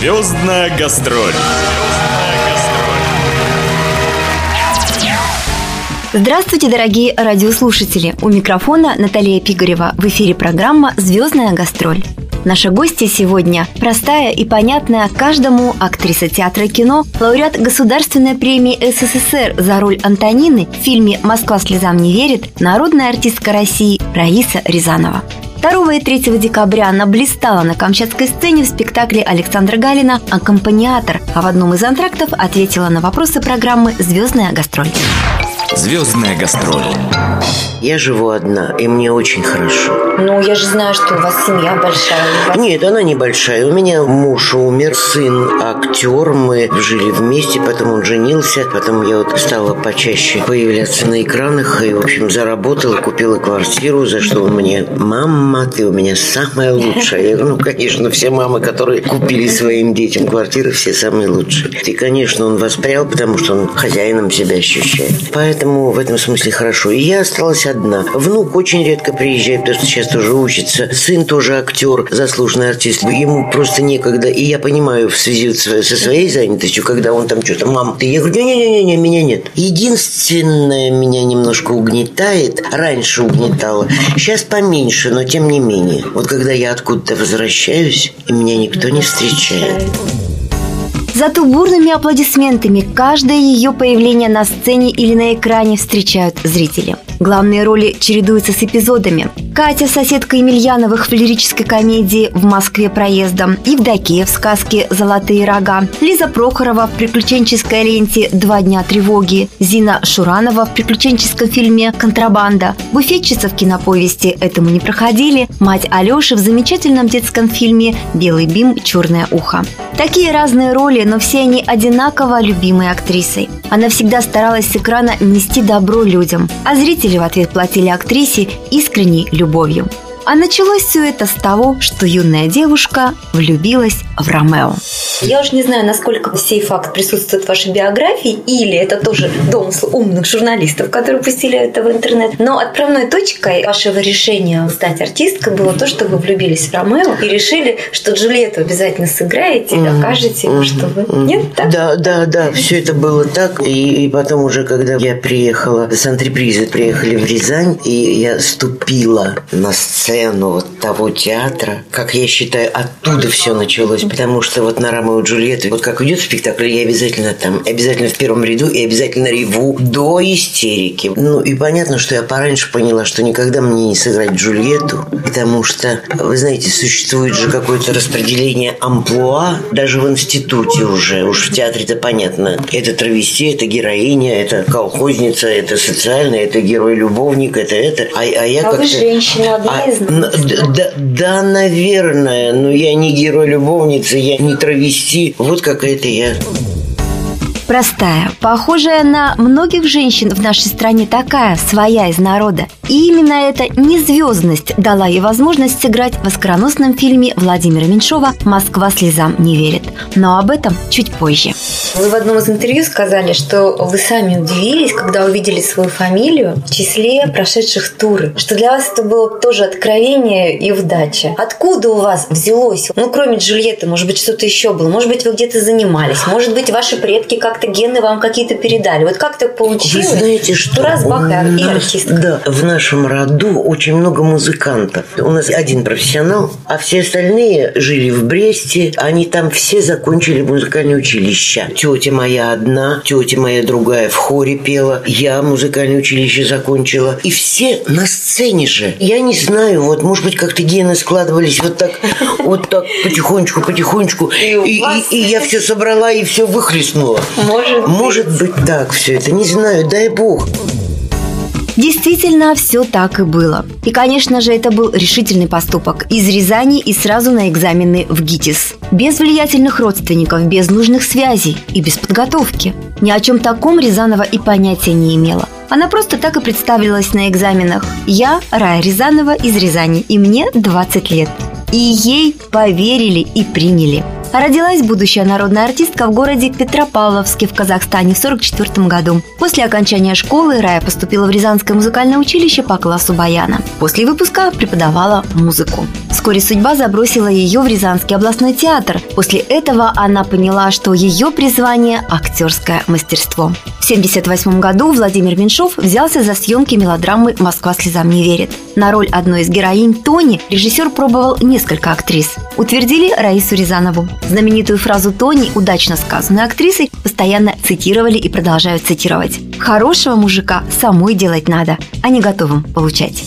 Звездная гастроль. Здравствуйте, дорогие радиослушатели! У микрофона Наталья Пигарева. В эфире программа «Звездная гастроль». Наша гостья сегодня – простая и понятная каждому актриса театра и кино, лауреат Государственной премии СССР за роль Антонины в фильме «Москва слезам не верит» народная артистка России Раиса Рязанова. 2 и 3 декабря она блистала на камчатской сцене в спектакле Александра Галина «Аккомпаниатор», а в одном из антрактов ответила на вопросы программы «Звездная гастроль». Звездная гастроль. Я живу одна, и мне очень хорошо. Ну, я же знаю, что у вас семья большая. Вас... Нет, она небольшая. У меня муж умер, сын актер. Мы жили вместе, потом он женился. Потом я вот стала почаще появляться на экранах. И, в общем, заработала, купила квартиру, за что он мне «Мама, ты у меня самая лучшая». Я говорю, ну, конечно, все мамы, которые купили своим детям квартиры, все самые лучшие. И, конечно, он воспрял, потому что он хозяином себя ощущает. Поэтому в этом смысле хорошо. И я осталась одна. Внук очень редко приезжает, потому что сейчас тоже учится. Сын тоже актер, заслуженный артист. Ему просто некогда. И я понимаю в связи со своей занятостью, когда он там что-то, мам, ты... Я говорю, не-не-не, меня нет. Единственное меня немножко угнетает, раньше угнетало, сейчас поменьше, но тем не менее. Вот когда я откуда-то возвращаюсь, и меня никто не встречает. Зато бурными аплодисментами каждое ее появление на сцене или на экране встречают зрители. Главные роли чередуются с эпизодами. Катя, соседка Емельяновых в лирической комедии «В Москве проездом», Евдокия в сказке «Золотые рога», Лиза Прохорова в приключенческой ленте «Два дня тревоги», Зина Шуранова в приключенческом фильме «Контрабанда», буфетчица в киноповести «Этому не проходили», мать Алеши в замечательном детском фильме «Белый бим. Черное ухо». Такие разные роли, но все они одинаково любимой актрисой. Она всегда старалась с экрана нести добро людям, а зрители в ответ платили актрисе искренней любовью. А началось все это с того, что юная девушка влюбилась в Ромео. Я уж не знаю, насколько сей факт присутствует в вашей биографии, или это тоже домысл умных журналистов, которые пустили это в интернет. Но отправной точкой вашего решения стать артисткой было то, что вы влюбились в Ромео и решили, что Джульетту обязательно сыграете и докажете ему, что вы... Нет, так? Да, да, да, все это было так. И, и потом уже, когда я приехала с антрепризы, приехали в Рязань, и я ступила на сцену сцену вот того театра, как я считаю, оттуда все началось, потому что вот на Ромео и Джульетту, вот как идет спектакль, я обязательно там, обязательно в первом ряду и обязательно реву до истерики. Ну и понятно, что я пораньше поняла, что никогда мне не сыграть Джульетту, потому что, вы знаете, существует же какое-то распределение амплуа, даже в институте уже, уж в театре это понятно. Это травести, это героиня, это колхозница, это социальная, это герой-любовник, это это. А, а я а как-то... вы женщина, одна а, из да, да, наверное, но я не герой-любовница, я не травести. Вот какая-то я простая, похожая на многих женщин в нашей стране такая, своя из народа. И именно эта незвездность дала ей возможность сыграть в оскароносном фильме Владимира Меньшова «Москва слезам не верит». Но об этом чуть позже. Вы в одном из интервью сказали, что вы сами удивились, когда увидели свою фамилию в числе прошедших туры, что для вас это было тоже откровение и удача. Откуда у вас взялось, ну, кроме Джульетты, может быть, что-то еще было, может быть, вы где-то занимались, может быть, ваши предки как-то гены вам какие-то передали. Вот как так получилось? Вы знаете, что? Раз Бах и артистка. Да, в нашем роду очень много музыкантов. У нас один профессионал, а все остальные жили в Бресте. Они там все закончили музыкальное училище. Тетя моя одна, тетя моя другая в хоре пела. Я музыкальное училище закончила. И все на сцене же. Я не знаю, вот, может быть, как-то гены складывались вот так, вот так потихонечку, потихонечку. И, и, и, и я все собрала и все выхлестнула. Может, Может быть так все это, не знаю, дай бог. Действительно, все так и было. И, конечно же, это был решительный поступок. Из Рязани и сразу на экзамены в ГИТИС. Без влиятельных родственников, без нужных связей и без подготовки. Ни о чем таком Рязанова и понятия не имела. Она просто так и представилась на экзаменах. Я Рая Рязанова из Рязани, и мне 20 лет. И ей поверили и приняли. Родилась будущая народная артистка в городе Петропавловске в Казахстане в 1944 году. После окончания школы Рая поступила в Рязанское музыкальное училище по классу баяна. После выпуска преподавала музыку. Вскоре судьба забросила ее в Рязанский областной театр. После этого она поняла, что ее призвание – актерское мастерство. В 1978 году Владимир Меньшов взялся за съемки мелодрамы «Москва слезам не верит». На роль одной из героинь Тони режиссер пробовал несколько актрис. Утвердили Раису Рязанову. Знаменитую фразу Тони, удачно сказанную актрисой, постоянно цитировали и продолжают цитировать. «Хорошего мужика самой делать надо, а не готовым получать».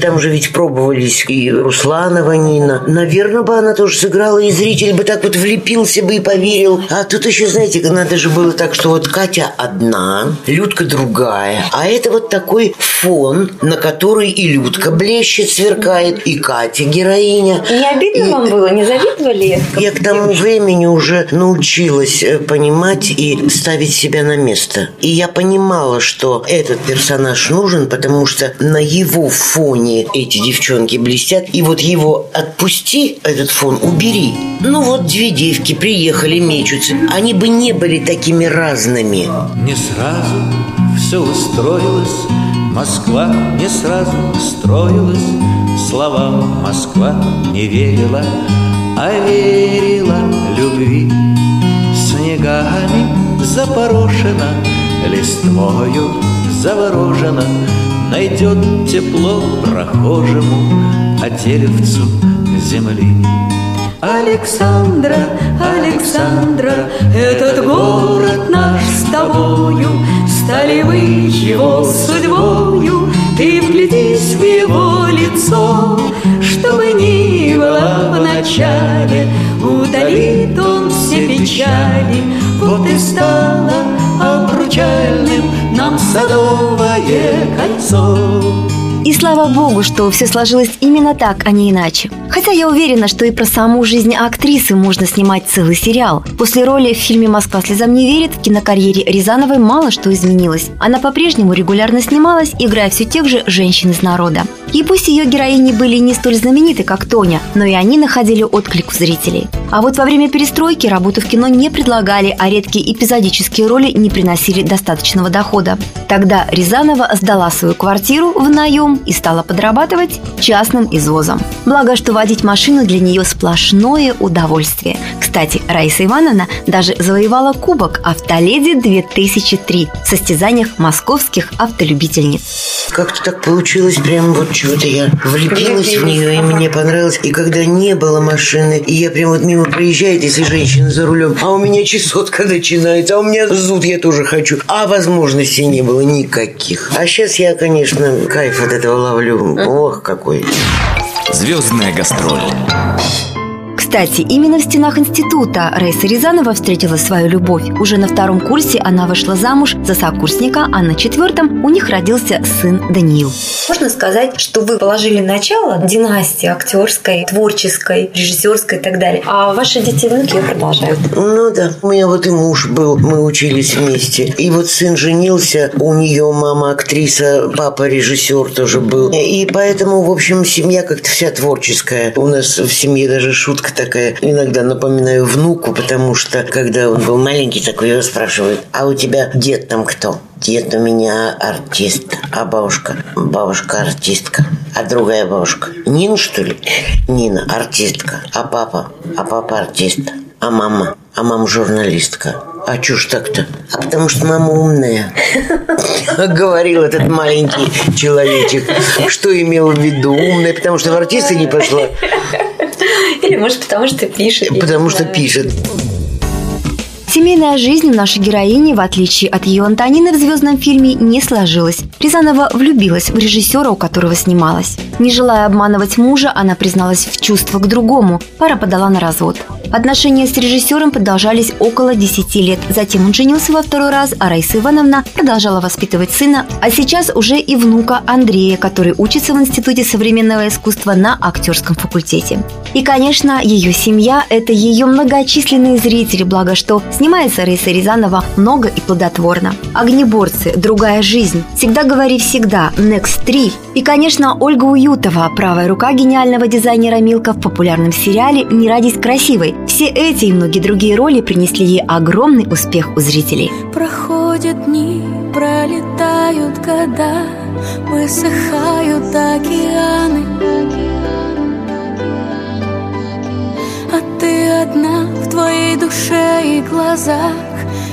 Там же ведь пробовались и Русланова Нина. Наверное, бы она тоже сыграла, и зритель бы так вот влепился бы и поверил. А тут еще, знаете, надо же было так, что вот Катя одна, Людка другая. А это вот такой фон, на который и Людка блещет, сверкает, и Катя героиня. Не обидно и... вам было? Не завидовали? Я к тому времени уже научилась э, понимать и ставить себя на место. И я понимала, что этот персонаж нужен, потому что на его фоне фоне эти девчонки блестят. И вот его отпусти, этот фон, убери. Ну вот две девки приехали, мечутся. Они бы не были такими разными. Не сразу все устроилось, Москва не сразу строилась, Словам Москва не верила, А верила любви. Снегами запорошена, Листвою заворожена, Найдет тепло прохожему, а деревцу земли. Александра, Александра, этот город наш с тобою, Стали вы его судьбою, Ты вглядись в его лицо, Чтобы ни было в начале, Удалит он все печали, Вот и стало обручальным нам садовое кольцо. И слава богу, что все сложилось именно так, а не иначе. Хотя я уверена, что и про саму жизнь актрисы можно снимать целый сериал. После роли в фильме «Москва слезам не верит» в кинокарьере Рязановой мало что изменилось. Она по-прежнему регулярно снималась, играя все тех же женщин из народа. И пусть ее героини были не столь знамениты, как Тоня, но и они находили отклик у зрителей. А вот во время перестройки работу в кино не предлагали, а редкие эпизодические роли не приносили достаточного дохода. Тогда Рязанова сдала свою квартиру в наем и стала подрабатывать частным извозом. Благо, что водить машину для нее сплошное удовольствие. Кстати, Раиса Ивановна даже завоевала кубок «Автоледи-2003» в состязаниях московских автолюбительниц. Как-то так получилось, прям вот чего-то я влюбилась в нее, и мне понравилось. И когда не было машины, и я прям вот мимо проезжает, если женщина за рулем, а у меня чесотка начинается, а у меня зуд, я тоже хочу. А возможностей не было никаких. А сейчас я, конечно, кайф от этого ловлю. Ох, какой. Звездная гастроль. Кстати, именно в стенах института Рейса Рязанова встретила свою любовь. Уже на втором курсе она вышла замуж за сокурсника, а на четвертом у них родился сын Даниил. Можно сказать, что вы положили начало династии актерской, творческой, режиссерской и так далее. А ваши дети и внуки продолжают. Ну да. У меня вот и муж был, мы учились вместе. И вот сын женился, у нее мама актриса, папа режиссер тоже был. И поэтому, в общем, семья как-то вся творческая. У нас в семье даже шутка такая, иногда напоминаю внуку, потому что, когда он был маленький такой, его спрашивают, а у тебя дед там кто? Дед у меня артист, а бабушка? Бабушка артистка. А другая бабушка? Нина, что ли? Нина, артистка. А папа? А папа артист. А мама? А мама журналистка. А чё ж так-то? А потому что мама умная. Говорил этот маленький человечек. Что имел в виду? Умная, потому что в артисты не пошла. Или, может, потому что пишет. Потому что пишет. Семейная жизнь у нашей героини, в отличие от ее Антонины в звездном фильме, не сложилась. Рязанова влюбилась в режиссера, у которого снималась. Не желая обманывать мужа, она призналась в чувствах к другому. Пара подала на развод. Отношения с режиссером продолжались около 10 лет. Затем он женился во второй раз, а Раиса Ивановна продолжала воспитывать сына, а сейчас уже и внука Андрея, который учится в Институте современного искусства на актерском факультете. И, конечно, ее семья – это ее многочисленные зрители, благо что снимается Раиса Рязанова много и плодотворно. «Огнеборцы», «Другая жизнь», «Всегда говори всегда», «Next 3» и, конечно, Ольга Уютова, правая рука гениального дизайнера Милка в популярном сериале «Не родись красивой», Все эти и многие другие роли принесли ей огромный успех у зрителей. Проходят дни, пролетают года, высыхают океаны. А ты одна в твоей душе и глазах,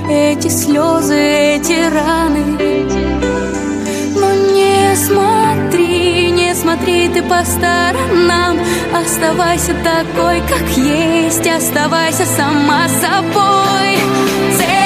эти слезы, эти раны. Но смотри, ты по сторонам, оставайся такой, как есть, оставайся сама собой. Целый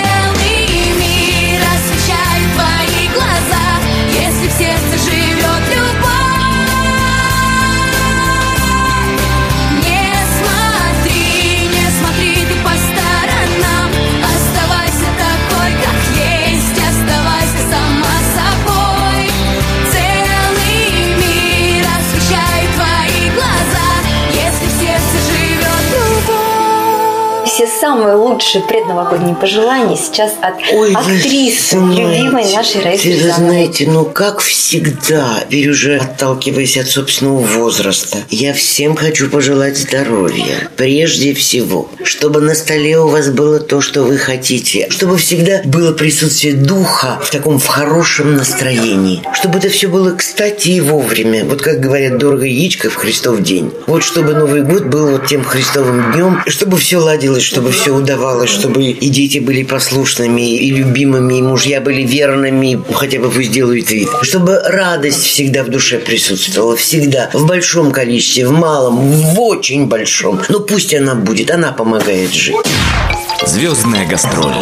самые лучшие предновогодние пожелания сейчас от Ой, актрисы, знаете, любимой нашей Раисы Вы знаете, ну как всегда, теперь уже отталкиваясь от собственного возраста, я всем хочу пожелать здоровья. Прежде всего, чтобы на столе у вас было то, что вы хотите. Чтобы всегда было присутствие духа в таком в хорошем настроении. Чтобы это все было кстати и вовремя. Вот как говорят, дорого яичко в Христов день. Вот чтобы Новый год был вот тем Христовым днем, чтобы все ладилось, чтобы все удавалось, чтобы и дети были послушными, и любимыми, и мужья были верными, хотя бы пусть делают вид. Чтобы радость всегда в душе присутствовала, всегда, в большом количестве, в малом, в очень большом. Но пусть она будет, она помогает жить. Звездная гастроль.